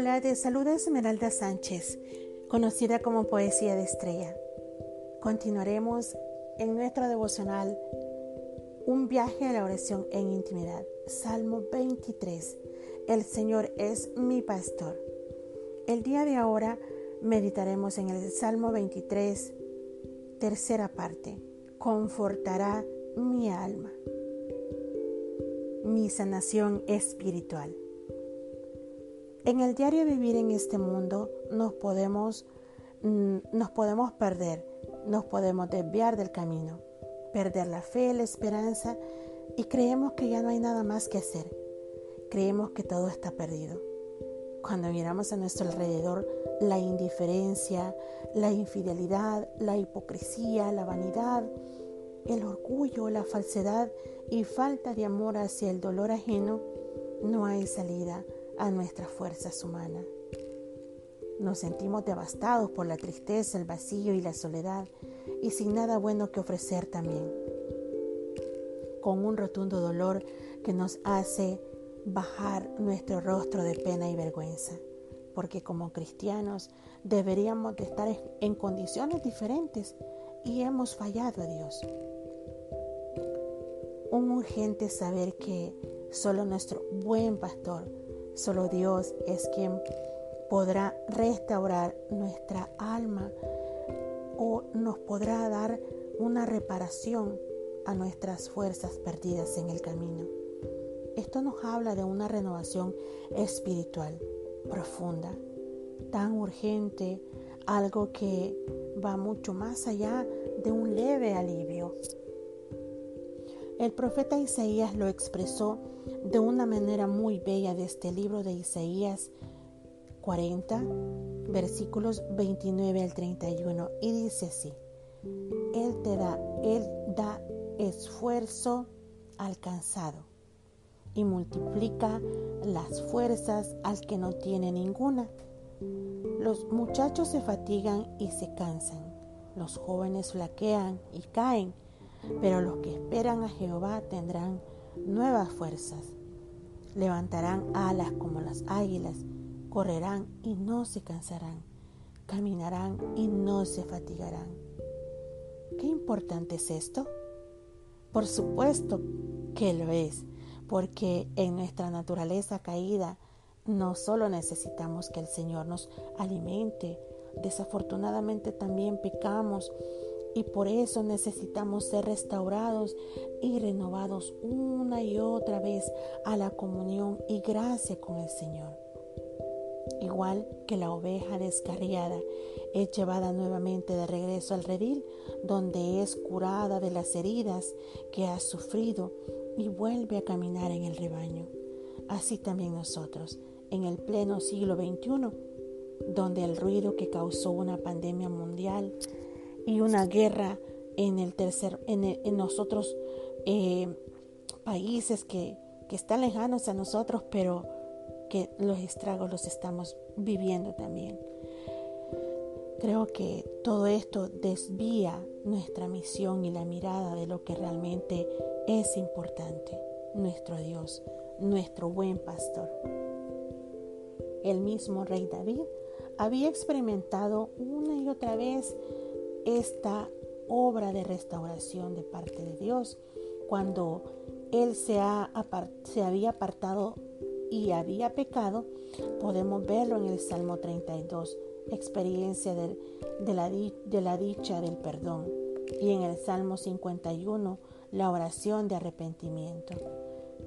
Hola, te saluda Esmeralda Sánchez, conocida como Poesía de Estrella. Continuaremos en nuestro devocional Un viaje a la oración en intimidad. Salmo 23. El Señor es mi pastor. El día de ahora meditaremos en el Salmo 23, tercera parte. Confortará mi alma. Mi sanación espiritual. En el diario vivir en este mundo nos podemos, mm, nos podemos perder, nos podemos desviar del camino, perder la fe, la esperanza y creemos que ya no hay nada más que hacer. Creemos que todo está perdido. Cuando miramos a nuestro alrededor la indiferencia, la infidelidad, la hipocresía, la vanidad, el orgullo, la falsedad y falta de amor hacia el dolor ajeno, no hay salida a nuestras fuerzas humanas. Nos sentimos devastados por la tristeza, el vacío y la soledad y sin nada bueno que ofrecer también. Con un rotundo dolor que nos hace bajar nuestro rostro de pena y vergüenza, porque como cristianos deberíamos de estar en condiciones diferentes y hemos fallado a Dios. Un urgente saber que solo nuestro buen pastor Solo Dios es quien podrá restaurar nuestra alma o nos podrá dar una reparación a nuestras fuerzas perdidas en el camino. Esto nos habla de una renovación espiritual profunda, tan urgente, algo que va mucho más allá de un leve alivio. El profeta Isaías lo expresó de una manera muy bella de este libro de Isaías 40, versículos 29 al 31, y dice así, Él te da, Él da esfuerzo alcanzado y multiplica las fuerzas al que no tiene ninguna. Los muchachos se fatigan y se cansan, los jóvenes flaquean y caen, pero los que esperan a Jehová tendrán nuevas fuerzas. Levantarán alas como las águilas, correrán y no se cansarán, caminarán y no se fatigarán. ¿Qué importante es esto? Por supuesto que lo es, porque en nuestra naturaleza caída no solo necesitamos que el Señor nos alimente, desafortunadamente también pecamos y por eso necesitamos ser restaurados y renovados una y otra vez a la comunión y gracia con el Señor. Igual que la oveja descarriada es llevada nuevamente de regreso al redil, donde es curada de las heridas que ha sufrido y vuelve a caminar en el rebaño. Así también nosotros, en el pleno siglo XXI, donde el ruido que causó una pandemia mundial y una guerra en el tercer, en, nosotros eh, países que, que están lejanos a nosotros, pero que los estragos los estamos viviendo también. Creo que todo esto desvía nuestra misión y la mirada de lo que realmente es importante, nuestro Dios, nuestro buen pastor. El mismo rey David había experimentado una y otra vez esta obra de restauración de parte de Dios cuando él se, se había apartado y había pecado, podemos verlo en el Salmo 32, experiencia de, la, de la dicha del perdón, y en el Salmo 51, la oración de arrepentimiento.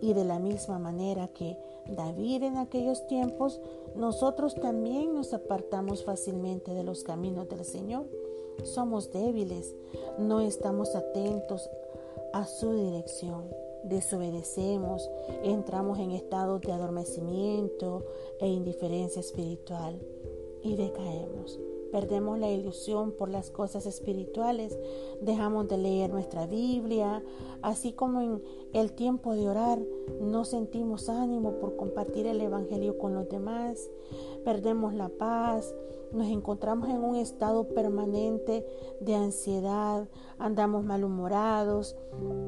Y de la misma manera que David en aquellos tiempos, nosotros también nos apartamos fácilmente de los caminos del Señor somos débiles, no estamos atentos a su dirección, desobedecemos, entramos en estados de adormecimiento e indiferencia espiritual y decaemos. Perdemos la ilusión por las cosas espirituales, dejamos de leer nuestra Biblia, así como en el tiempo de orar no sentimos ánimo por compartir el Evangelio con los demás, perdemos la paz, nos encontramos en un estado permanente de ansiedad, andamos malhumorados.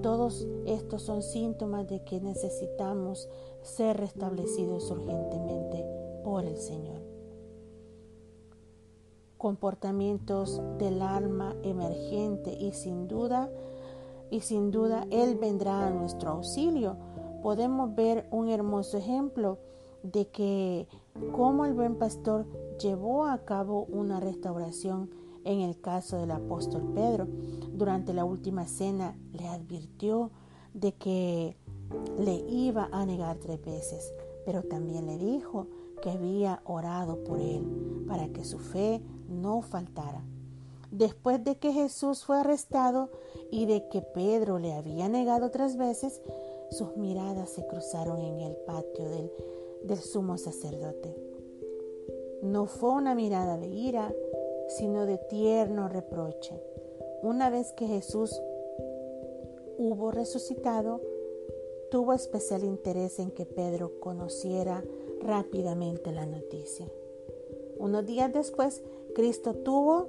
Todos estos son síntomas de que necesitamos ser restablecidos urgentemente por el Señor. Comportamientos del alma emergente y sin duda, y sin duda Él vendrá a nuestro auxilio. Podemos ver un hermoso ejemplo de que cómo el buen pastor llevó a cabo una restauración en el caso del apóstol Pedro. Durante la última cena le advirtió de que le iba a negar tres veces, pero también le dijo que había orado por él para que su fe no faltara. Después de que Jesús fue arrestado y de que Pedro le había negado tres veces, sus miradas se cruzaron en el patio del, del sumo sacerdote. No fue una mirada de ira, sino de tierno reproche. Una vez que Jesús hubo resucitado, tuvo especial interés en que Pedro conociera rápidamente la noticia. Unos días después, Cristo tuvo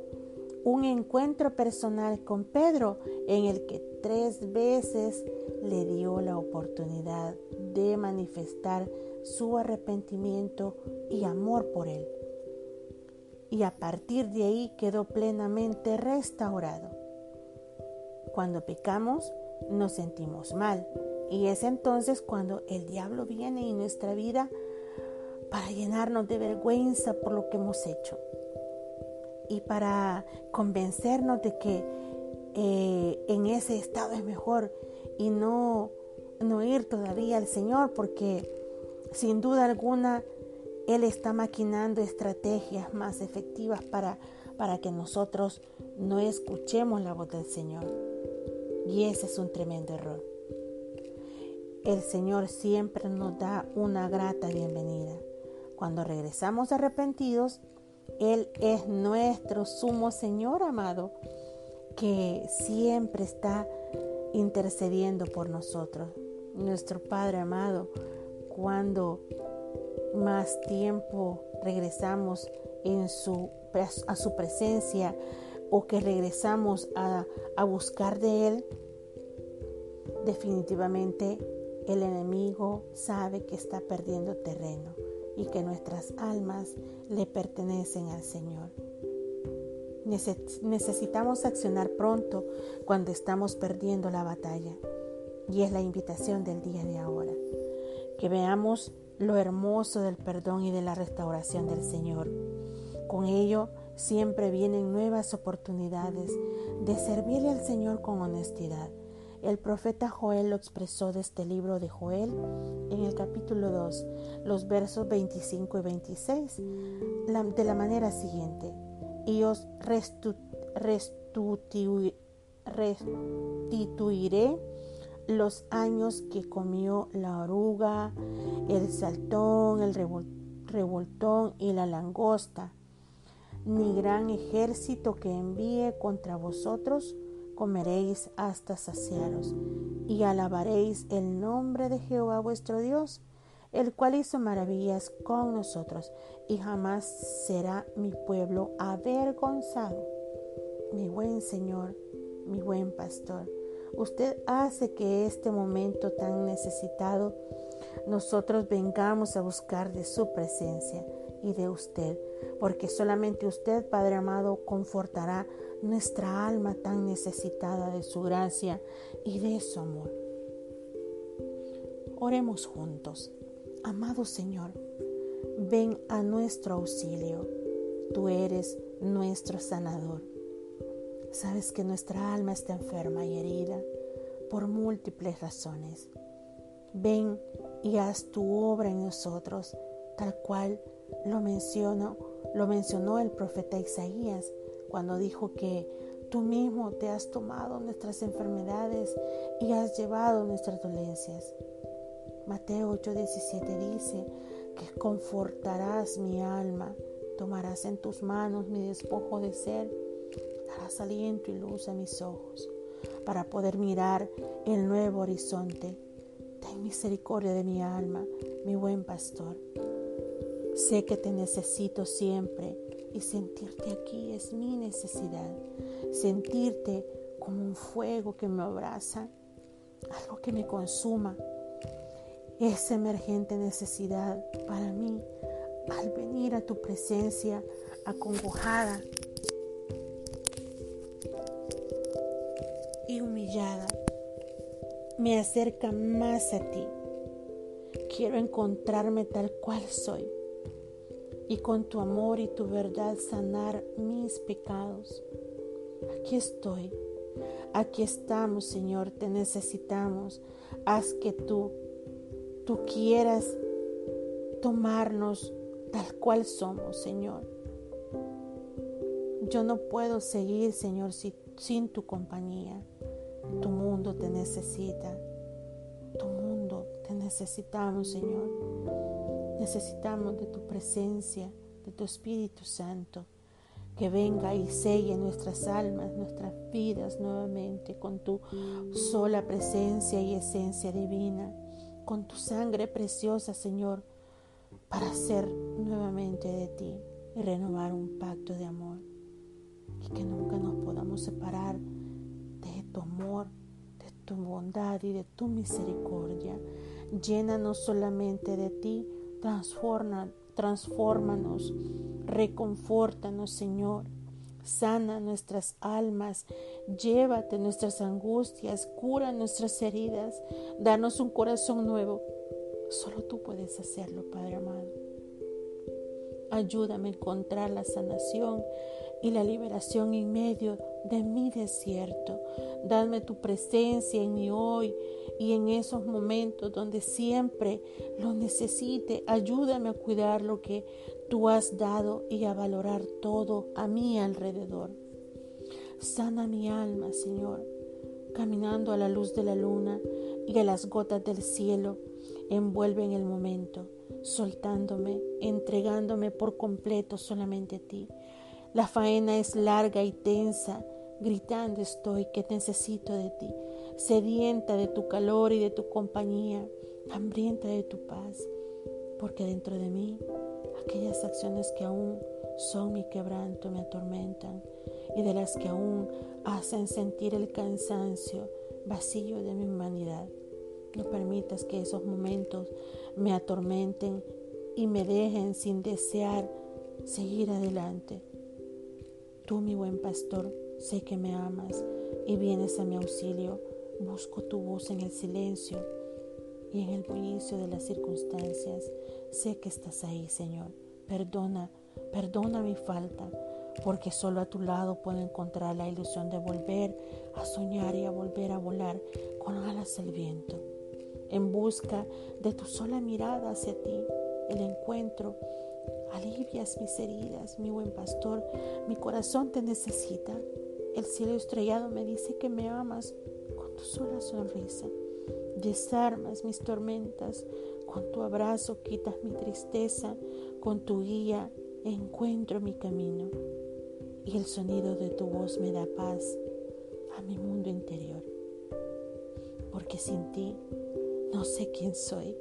un encuentro personal con Pedro en el que tres veces le dio la oportunidad de manifestar su arrepentimiento y amor por él. Y a partir de ahí quedó plenamente restaurado. Cuando pecamos, nos sentimos mal. Y es entonces cuando el diablo viene en nuestra vida para llenarnos de vergüenza por lo que hemos hecho. Y para convencernos de que eh, en ese estado es mejor y no, no ir todavía al Señor porque sin duda alguna Él está maquinando estrategias más efectivas para, para que nosotros no escuchemos la voz del Señor. Y ese es un tremendo error. El Señor siempre nos da una grata bienvenida. Cuando regresamos arrepentidos, Él es nuestro sumo Señor amado, que siempre está intercediendo por nosotros. Nuestro Padre amado, cuando más tiempo regresamos en su, a su presencia, o que regresamos a, buscar de Él, definitivamente el enemigo sabe que está perdiendo terreno y que nuestras almas le pertenecen al Señor. Necesitamos accionar pronto cuando estamos perdiendo la batalla. Y es la invitación del día de ahora. Que veamos lo hermoso del perdón y de la restauración del Señor. Con ello siempre vienen nuevas oportunidades de servirle al Señor con honestidad. El profeta Joel lo expresó de este libro de Joel en el capítulo 2, los versos 25 y 26, de la manera siguiente. Y os restituiré los años que comió la oruga, el saltón, el revoltón y la langosta ni gran ejército que envíe contra vosotros, comeréis hasta saciaros, y alabaréis el nombre de Jehová vuestro Dios, el cual hizo maravillas con nosotros, y jamás será mi pueblo avergonzado. Mi buen Señor, mi buen pastor, usted hace que este momento tan necesitado nosotros vengamos a buscar de su presencia y de usted, porque solamente usted, Padre amado, confortará nuestra alma tan necesitada de su gracia y de su amor. Oremos juntos. Amado Señor, ven a nuestro auxilio. Tú eres nuestro sanador. Sabes que nuestra alma está enferma y herida por múltiples razones. Ven y haz tu obra en nosotros, tal cual lo mencionó, lo mencionó el profeta Isaías cuando dijo que tú mismo te has tomado nuestras enfermedades y has llevado nuestras dolencias. Mateo 8:17 dice que confortarás mi alma, tomarás en tus manos mi despojo de ser, darás aliento y luz a mis ojos para poder mirar el nuevo horizonte. Ten misericordia de mi alma, mi buen pastor. Sé que te necesito siempre y sentirte aquí es mi necesidad. Sentirte como un fuego que me abraza, algo que me consuma. Esa emergente necesidad para mí al venir a tu presencia acongojada y humillada, me acerca más a ti. Quiero encontrarme tal cual soy y con tu amor y tu verdad sanar mis pecados. Aquí estoy, aquí estamos, Señor, te necesitamos. Haz que tú, tú quieras tomarnos tal cual somos, Señor. Yo no puedo seguir, Señor, sin tu compañía. Tu mundo te necesita. Tu mundo te necesitamos, Señor. Necesitamos de tu presencia, de tu Espíritu Santo, que venga y selle nuestras almas, nuestras vidas nuevamente con tu sola presencia y esencia divina, con tu sangre preciosa, Señor, para ser nuevamente de ti y renovar un pacto de amor y que nunca nos podamos separar tu amor, de tu bondad y de tu misericordia. Llénanos solamente de ti, transforma, transfórmanos, reconfórtanos, Señor. Sana nuestras almas, llévate nuestras angustias, cura nuestras heridas, danos un corazón nuevo. Solo tú puedes hacerlo, Padre amado. Ayúdame a encontrar la sanación y la liberación en medio de mi desierto. Dame tu presencia en mi hoy y en esos momentos donde siempre lo necesite. Ayúdame a cuidar lo que tú has dado y a valorar todo a mi alrededor. Sana mi alma, Señor, caminando a la luz de la luna y a las gotas del cielo. Envuelve en el momento, soltándome, entregándome por completo solamente a ti. La faena es larga y tensa, gritando estoy que necesito de ti, sedienta de tu calor y de tu compañía, hambrienta de tu paz, porque dentro de mí aquellas acciones que aún son mi quebranto me atormentan y de las que aún hacen sentir el cansancio vacío de mi humanidad. No permitas que esos momentos me atormenten y me dejen sin desear seguir adelante. Tú, mi buen pastor, sé que me amas y vienes a mi auxilio. Busco tu voz en el silencio y en el bullicio de las circunstancias. Sé que estás ahí, Señor. Perdona, perdona mi falta, porque solo a tu lado puedo encontrar la ilusión de volver a soñar y a volver a volar con alas al viento. En busca de tu sola mirada hacia ti, el encuentro alivias mis heridas, mi buen pastor. Mi corazón te necesita. El cielo estrellado me dice que me amas con tu sola sonrisa. Desarmas mis tormentas, con tu abrazo quitas mi tristeza, con tu guía encuentro mi camino. Y el sonido de tu voz me da paz a mi mundo interior. Porque sin ti no sé quién soy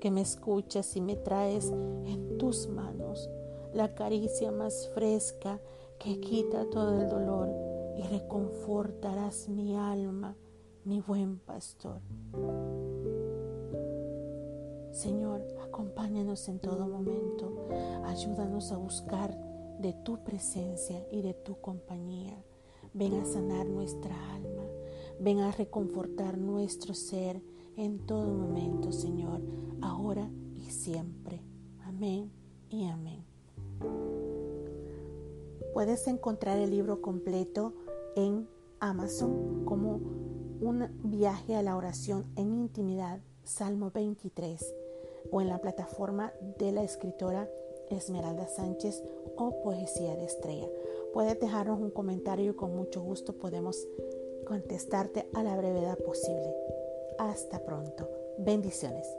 Que me escuchas y me traes en tus manos la caricia más fresca que quita todo el dolor y reconfortarás mi alma, mi buen pastor. Señor, acompáñanos en todo momento, ayúdanos a buscar de tu presencia y de tu compañía. Ven a sanar nuestra alma, ven a reconfortar nuestro ser en todo momento, Señor, ahora y siempre. Amén y amén. Puedes encontrar el libro completo en Amazon como un viaje a la oración en intimidad, Salmo 23, o en la plataforma de la escritora Esmeralda Sánchez o Poesía de Estrella. Puedes dejarnos un comentario y con mucho gusto podemos contestarte a la brevedad posible. Hasta pronto. Bendiciones.